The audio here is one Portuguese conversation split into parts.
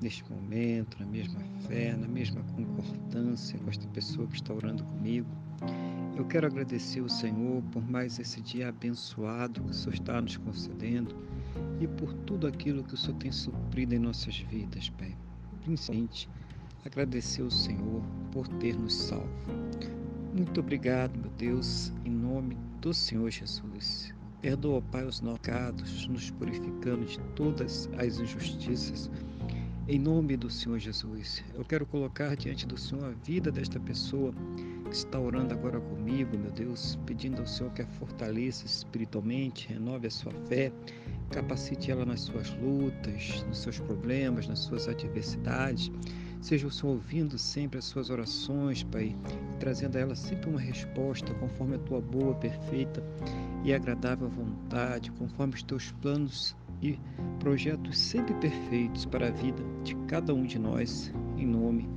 neste momento, na mesma fé, na mesma concordância com esta pessoa que está orando comigo. Eu quero agradecer o Senhor por mais esse dia abençoado que o Senhor está nos concedendo e por tudo aquilo que o Senhor tem suprido em nossas vidas, Pai. Principalmente, agradecer o Senhor por ter nos salvo. Muito obrigado, meu Deus, em nome do Senhor Jesus. Perdoa, Pai, os nossos pecados, nos purificando de todas as injustiças em nome do Senhor Jesus, eu quero colocar diante do Senhor a vida desta pessoa que está orando agora comigo, meu Deus, pedindo ao Senhor que a fortaleça espiritualmente, renove a sua fé, capacite ela nas suas lutas, nos seus problemas, nas suas adversidades. Seja o Senhor ouvindo sempre as suas orações, Pai, trazendo a ela sempre uma resposta conforme a tua boa, perfeita e agradável vontade, conforme os teus planos e projetos sempre perfeitos para a vida de cada um de nós, em nome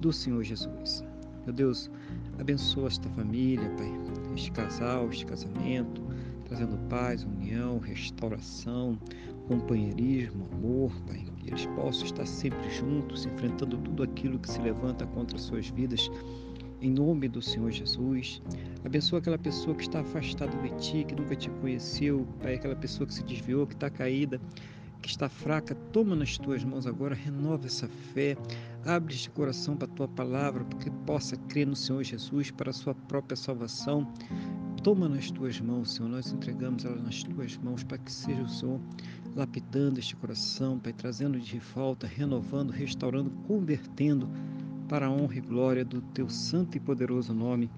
do Senhor Jesus. Meu Deus, abençoa esta família, Pai, este casal, este casamento, trazendo paz, união, restauração, companheirismo, amor, Pai, que eles possam estar sempre juntos, enfrentando tudo aquilo que se levanta contra suas vidas em nome do Senhor Jesus. Abençoa aquela pessoa que está afastada de ti, que nunca te conheceu, Pai, aquela pessoa que se desviou, que está caída, que está fraca. Toma nas tuas mãos agora, renova essa fé, abre este coração para a tua palavra, para que possa crer no Senhor Jesus para a sua própria salvação. Toma nas tuas mãos, Senhor, nós entregamos ela nas tuas mãos para que seja o Senhor lapidando este coração, Pai, trazendo de volta, renovando, restaurando, convertendo para a honra e glória do teu santo e poderoso nome,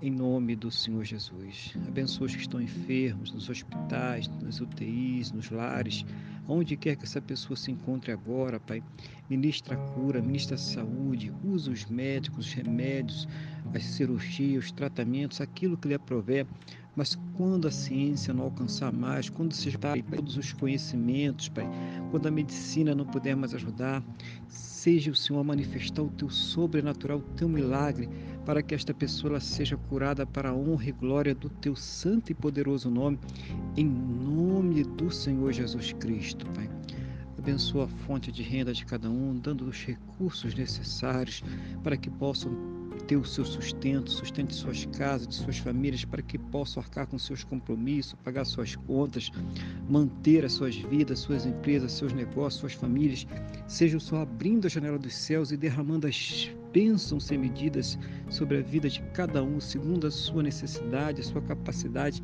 em nome do Senhor Jesus. Abençoa os que estão enfermos, nos hospitais, nas UTIs, nos lares, onde quer que essa pessoa se encontre agora, Pai. Ministra a cura, ministra a saúde, usa os médicos, os remédios, as cirurgias, os tratamentos, aquilo que lhe aprover. Mas quando a ciência não alcançar mais, quando se esgotar todos os conhecimentos, Pai, quando a medicina não puder mais ajudar, seja o Senhor a manifestar o teu sobrenatural, o teu milagre, para que esta pessoa seja curada para a honra e glória do teu santo e poderoso nome, em nome do Senhor Jesus Cristo, Pai. Abençoa a fonte de renda de cada um, dando os recursos necessários para que possam ter o seu sustento, sustente suas casas, de suas famílias, para que possam arcar com seus compromissos, pagar suas contas, manter as suas vidas, suas empresas, seus negócios, suas famílias. Seja o Senhor abrindo a janela dos céus e derramando as bênçãos sem medidas sobre a vida de cada um, segundo a sua necessidade, a sua capacidade,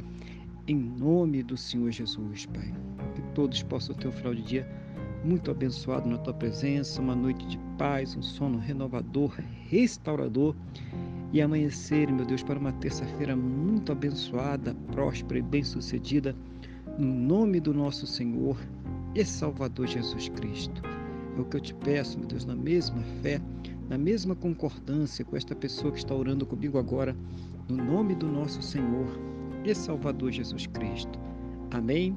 em nome do Senhor Jesus, Pai. Que todos possam ter um final de dia muito abençoado na tua presença, uma noite de paz, um sono renovador, restaurador e amanhecer, meu Deus, para uma terça-feira muito abençoada, próspera e bem-sucedida, no nome do nosso Senhor e Salvador Jesus Cristo. É o que eu te peço, meu Deus, na mesma fé, na mesma concordância com esta pessoa que está orando comigo agora, no nome do nosso Senhor e Salvador Jesus Cristo. Amém.